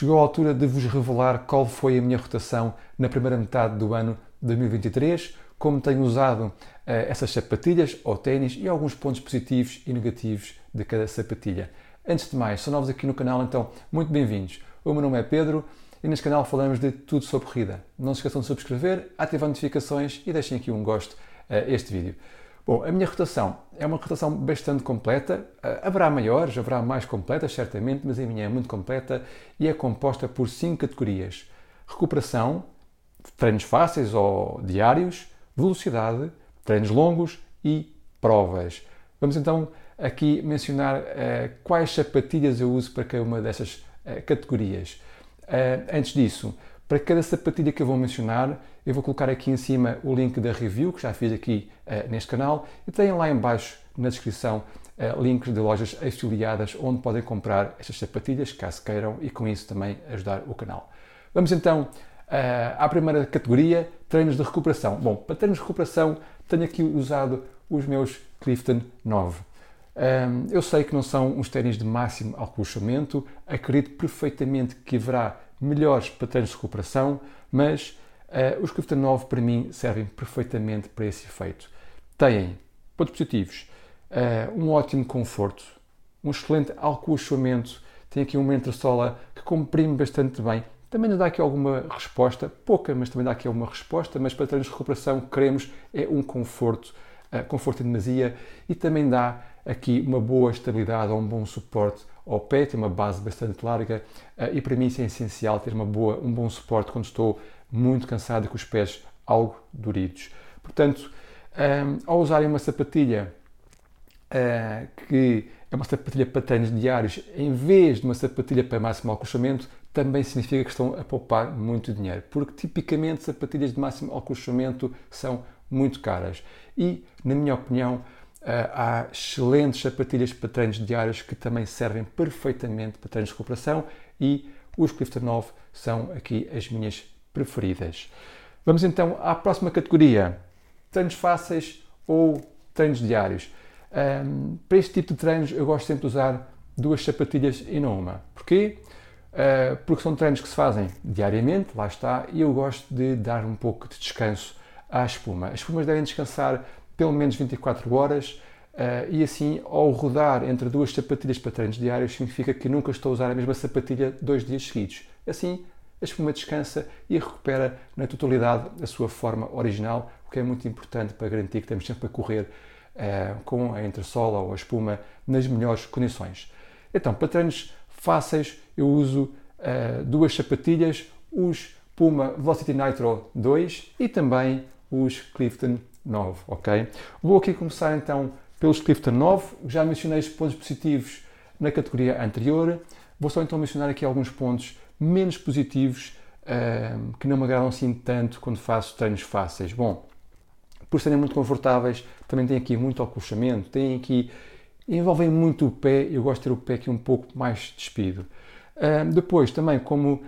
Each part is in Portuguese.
chegou a altura de vos revelar qual foi a minha rotação na primeira metade do ano 2023, como tenho usado uh, essas sapatilhas ou ténis e alguns pontos positivos e negativos de cada sapatilha. Antes de mais, são novos aqui no canal, então muito bem-vindos. O meu nome é Pedro e neste canal falamos de tudo sobre corrida. Não se esqueçam de subscrever, ativar notificações e deixem aqui um gosto a este vídeo. Bom, a minha rotação é uma rotação bastante completa. Uh, haverá maiores, haverá mais completas, certamente, mas a minha é muito completa e é composta por cinco categorias: recuperação, treinos fáceis ou diários, velocidade, treinos longos e provas. Vamos então aqui mencionar uh, quais sapatilhas eu uso para cada uma dessas uh, categorias. antes disso, para cada sapatilha que eu vou mencionar, eu vou colocar aqui em cima o link da review que já fiz aqui uh, neste canal e tem lá embaixo na descrição uh, links de lojas afiliadas onde podem comprar estas sapatilhas, caso queiram, e com isso também ajudar o canal. Vamos então uh, à primeira categoria, treinos de recuperação. Bom, para treinos de recuperação tenho aqui usado os meus Clifton 9. Um, eu sei que não são uns ténis de máximo alcochamento, acredito perfeitamente que haverá melhores para treinos de recuperação, mas uh, os Clifton 9 para mim servem perfeitamente para esse efeito. Têm pontos positivos, uh, um ótimo conforto, um excelente alcochoamento, tem aqui uma entressola que comprime bastante bem, também nos dá aqui alguma resposta, pouca, mas também dá aqui alguma resposta, mas para treinos de recuperação queremos é um conforto, uh, conforto em demasia e também dá aqui uma boa estabilidade ou um bom suporte ao pé, tem uma base bastante larga e para mim isso é essencial ter uma boa, um bom suporte quando estou muito cansado e com os pés algo doridos. Portanto, um, ao usarem uma sapatilha uh, que é uma sapatilha para treinos diários, em vez de uma sapatilha para máximo acolchamento, também significa que estão a poupar muito dinheiro, porque tipicamente sapatilhas de máximo acolchamento são muito caras e, na minha opinião, Uh, há excelentes sapatilhas para treinos diários que também servem perfeitamente para treinos de recuperação e os Clifton 9 são aqui as minhas preferidas. Vamos então à próxima categoria: treinos fáceis ou treinos diários. Um, para este tipo de treinos eu gosto sempre de usar duas sapatilhas e não uma. Porquê? Uh, porque são treinos que se fazem diariamente, lá está, e eu gosto de dar um pouco de descanso à espuma. As espumas devem descansar pelo menos 24 horas uh, e assim, ao rodar entre duas sapatilhas para treinos diários, significa que nunca estou a usar a mesma sapatilha dois dias seguidos. Assim, a espuma descansa e recupera na totalidade a sua forma original, o que é muito importante para garantir que estamos sempre a correr uh, com a entressola ou a espuma nas melhores condições. Então, para treinos fáceis, eu uso uh, duas sapatilhas, os Puma Velocity Nitro 2 e também os Clifton 9, ok? Vou aqui começar então pelos Clifton 9, já mencionei os pontos positivos na categoria anterior, vou só então mencionar aqui alguns pontos menos positivos que não me agradam assim tanto quando faço treinos fáceis. Bom, por serem muito confortáveis, também tem aqui muito acolchamento, tem aqui, envolvem muito o pé, eu gosto de ter o pé aqui um pouco mais despido. Depois, também como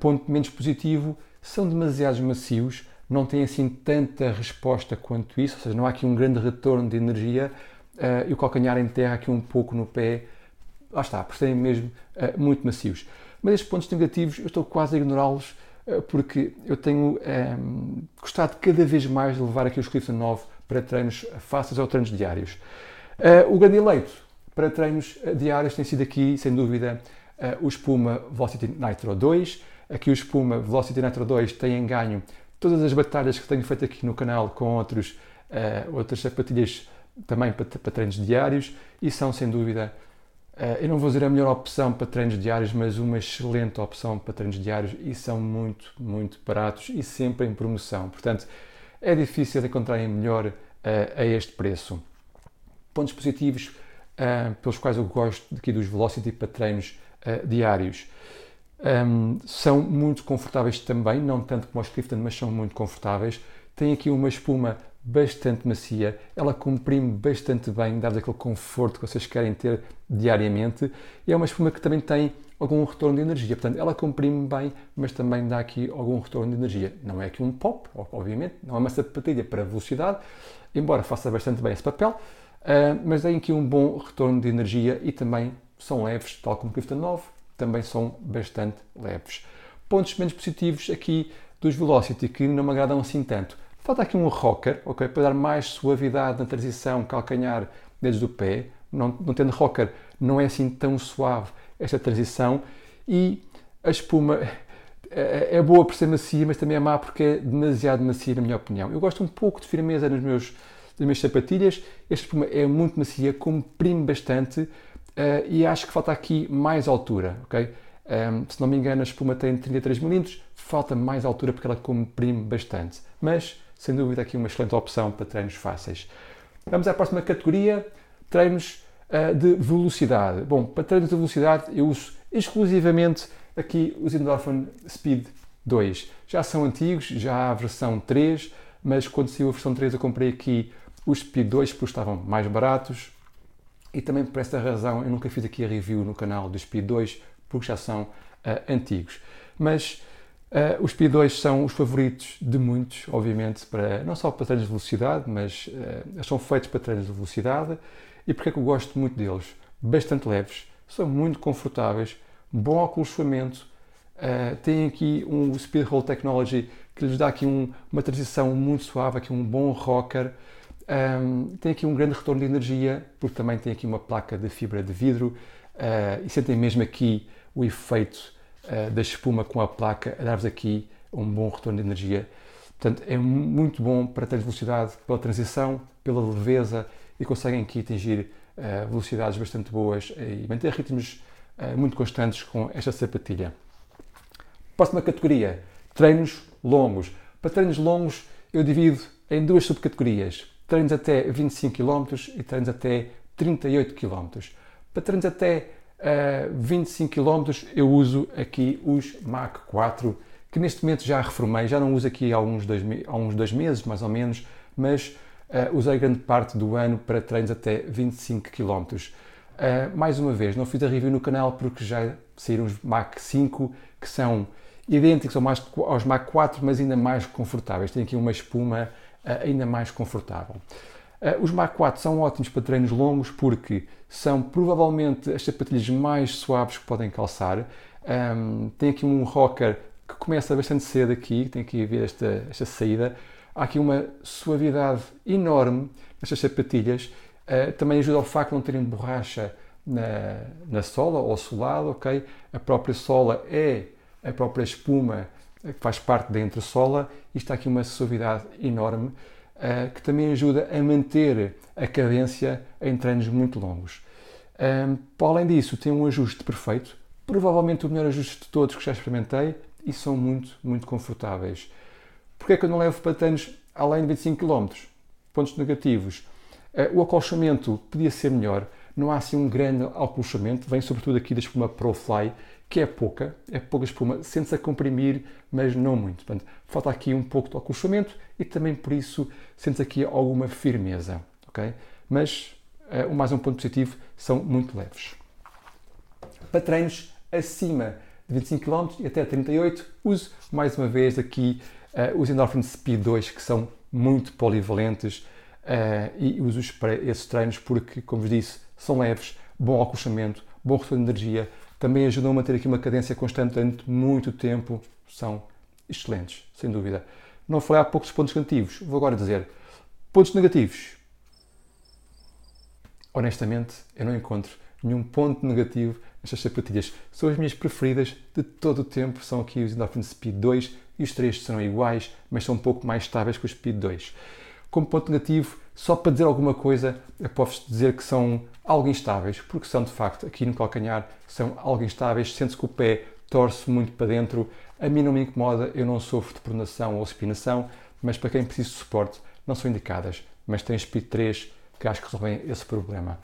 ponto menos positivo, são demasiados macios, não tem assim tanta resposta quanto isso, ou seja, não há aqui um grande retorno de energia uh, e o calcanhar em terra aqui um pouco no pé, lá está, por serem mesmo uh, muito macios. Mas estes pontos negativos eu estou quase a ignorá-los uh, porque eu tenho um, gostado cada vez mais de levar aqui os Clifton 9 para treinos fáceis ou treinos diários. o grande eleito para treinos diários tem sido aqui, sem dúvida, o Espuma Velocity Nitro 2. Aqui o Espuma Velocity Nitro 2 tem ganho todas as batalhas que tenho feito aqui no canal com outros, uh, outras sapatilhas também para, para, treinos diários e são sem dúvida, uh, eu não vou dizer a melhor opção para treinos diários, mas uma excelente opção para treinos diários e são muito, muito baratos e sempre em promoção. Portanto, é difícil encontrarem melhor uh, a este preço. Pontos positivos pelos quais eu gosto aqui dos Velocity para treinos diários. Um, são muito confortáveis também, não tanto como os Clifton, mas são muito confortáveis. Tem aqui uma espuma bastante macia, ela comprime bastante bem, dá aquele conforto que vocês querem ter diariamente. E é uma espuma que também tem algum retorno de energia, portanto, ela comprime bem, mas também dá aqui algum retorno de energia. Não é aqui um pop, obviamente, não é uma sapatilha para velocidade, embora faça bastante bem esse papel, uh, mas tem aqui um bom retorno de energia e também são leves, tal como o Clifton 9, também são bastante leves. Pontos menos positivos aqui dos Velocity que não me agradam assim tanto. Falta aqui um rocker, ok, para dar mais suavidade na transição calcanhar desde o pé. Não, não tendo rocker, não é assim tão suave esta transição e a espuma é, é boa por ser macia, mas também é má porque é demasiado macia, na minha opinião. Eu gosto um pouco de firmeza nos meus, nas minhas sapatilhas. Esta espuma é muito macia, comprime bastante uh, e acho que falta aqui mais altura, ok? Um, se não me engano, a espuma tem 33 mm, falta mais altura porque ela comprime bastante. Mas, sem dúvida, aqui uma excelente opção para treinos fáceis. Vamos à próxima categoria, treinos uh, de velocidade. Bom, para treinos de velocidade eu uso exclusivamente aqui os Endorphin Speed 2. Já são antigos, já há a versão 3, mas quando saiu a versão 3 eu comprei aqui os Speed 2 porque estavam mais baratos e também por esta razão eu nunca fiz aqui a review no canal dos Speed 2 porque já são uh, antigos. Mas uh, os Speed 2 são os favoritos de muitos, obviamente, para, não só para treinos de velocidade, mas uh, são feitos para treinos de velocidade. E porque é que eu gosto muito deles? Bastante leves, são muito confortáveis, bom acolchoamento, uh, têm aqui um Speed Roll Technology que lhes dá aqui um, uma transição muito suave, aqui um bom rocker, um, tem aqui um grande retorno de energia, porque também tem aqui uma placa de fibra de vidro uh, e sentem mesmo aqui o efeito uh, da espuma com a placa a dar-vos aqui um bom retorno de energia. Portanto, é muito bom para ter velocidade pela transição, pela leveza e conseguem aqui atingir uh, velocidades bastante boas e manter ritmos eh, muito constantes com esta sapatilha. Próxima categoria, treinos longos. Para treinos longos eu divido em duas subcategorias, treinos até 25 km e treinos até 38 km. Para treinos até uh, 25 km eu uso aqui os Mach 4, que neste momento já reformei, já não uso aqui há uns dois, há uns dois meses mais ou menos, mas uh, usei grande parte do ano para treinos até 25 km. Uh, mais uma vez, não fiz a review no canal porque já saíram os Mac 5 que são idênticos aos Mac 4, mas ainda mais confortáveis. Tem aqui uma espuma uh, ainda mais confortável. Uh, os Mac 4 são ótimos para treinos longos porque são provavelmente as sapatilhas mais suaves que podem calçar. Um, tem aqui um rocker que começa bastante cedo aqui, tem aqui a ver esta, esta saída. Há aqui uma suavidade enorme nestas sapatilhas Uh, também ajuda ao facto de não terem borracha na, na sola ou solado, ok? A própria sola é a própria espuma que faz parte da entressola e está aqui uma suavidade enorme uh, que também ajuda a manter a cadência em treinos muito longos. Um, ehm, para além disso, tem um ajuste perfeito, provavelmente o melhor ajuste de todos que já experimentei e são muito, muito confortáveis. Porquê é que eu não levo para treinos além de 25 km? Pontos negativos eh, o acolchamento podia ser melhor, não há assim um grande acolchamento, vem sobretudo aqui da espuma ProFly, que é pouca, é pouca espuma, sente-se a comprimir, mas não muito. Portanto, falta aqui um pouco de acolchamento e também por isso sente-se aqui alguma firmeza, ok? Mas uh, mais um ponto positivo, são muito leves. Para treinos acima de 25 km e até 38, uso mais uma vez aqui uh, os Endorphin Speed 2, que são muito polivalentes, Uh, e uso esses treinos porque, como vos disse, são leves, bom acolchamento, bom retorno de energia, também ajudam a manter aqui uma cadência constante durante muito tempo, são excelentes, sem dúvida. Não falei há poucos pontos negativos, vou agora dizer pontos negativos. Honestamente, eu não encontro nenhum ponto negativo nestas sapatilhas. São as minhas preferidas de todo o tempo, são aqui os Endorphin Speed 2 e os três serão iguais, mas são um pouco mais estáveis que o Speed 2. Como ponto negativo, só para dizer alguma coisa, eu posso dizer que são algo instáveis, porque são de facto, aqui no calcanhar, são algo instáveis, sente-se que o pé torce muito para dentro. A mim não me incomoda, eu não sofro de pronação ou supinação, mas para quem precisa de suporte, não são indicadas. Mas tem Speed 3 que acho que resolvem esse problema.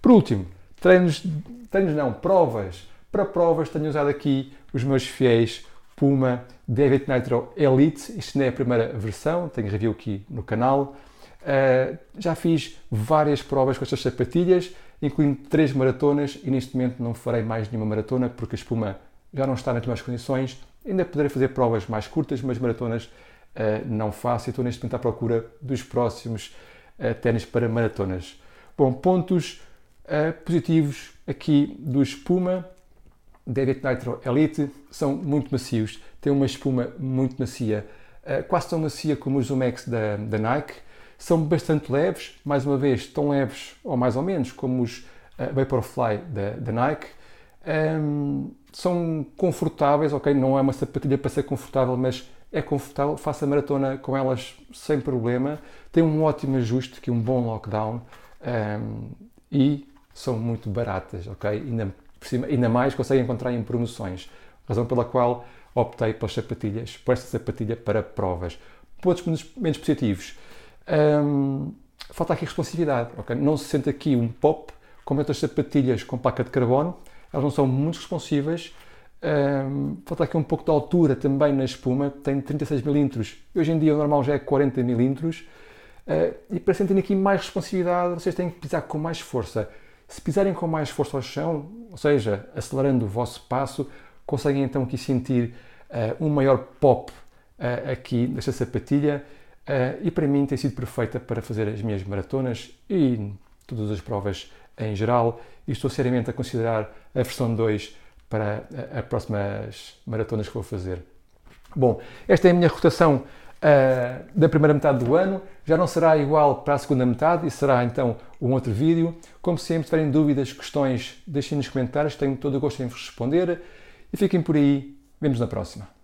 Por último, treinos, treinos não, provas. Para provas tenho usado aqui os meus fiéis Puma David Nitro Elite. Isto não é a primeira versão, tenho review aqui no canal. Uh, já fiz várias provas com estas sapatilhas, incluindo três maratonas e neste momento não farei mais nenhuma maratona porque a espuma já não está nas minhas condições. Ainda poderei fazer provas mais curtas, mas maratonas uh, não faço e estou neste momento à procura dos próximos uh, ténis para maratonas. Bom, pontos uh, positivos aqui do espuma Deviate Nitro Elite são muito macios, têm uma espuma muito macia, quase tão macia como os Zumex da, da Nike. São bastante leves, mais uma vez, tão leves ou mais ou menos como os uh, Vaporfly da, da Nike. Um, são confortáveis, ok? Não é uma sapatilha para ser confortável, mas é confortável. Faça a maratona com elas sem problema. Tem um ótimo ajuste, que um bom lockdown um, e são muito baratas, ok? Ainda, cima, ainda mais conseguem encontrar em promoções, razão pela qual optei pelas sapatilhas, por esta sapatilha para provas. Pontos menos positivos. Falta aqui responsividade, ok? Não se sente aqui um pop como outras sapatilhas com placa de carbono, elas não são muito responsivas. Falta aqui um pouco de altura também na espuma, tem 36 mm. Hoje em dia o normal já é 40 mm. Uh, e para sentirem aqui mais responsividade, vocês têm que pisar com mais força. Se pisarem com mais força ao chão, ou seja, acelerando o vosso passo, conseguem então aqui sentir uh, um maior pop uh, aqui nesta sapatilha. E para mim tem sido perfeita para fazer as minhas maratonas e todas as provas em geral. E estou seriamente a considerar a versão 2 para as próximas maratonas que vou fazer. Bom, esta é a minha rotação uh, da primeira metade do ano. Já não será igual para a segunda metade e será então um outro vídeo. Como sempre, se tiverem dúvidas, questões, deixem nos comentários, tenho todo o gosto em vos responder. E fiquem por aí. Vemos na próxima.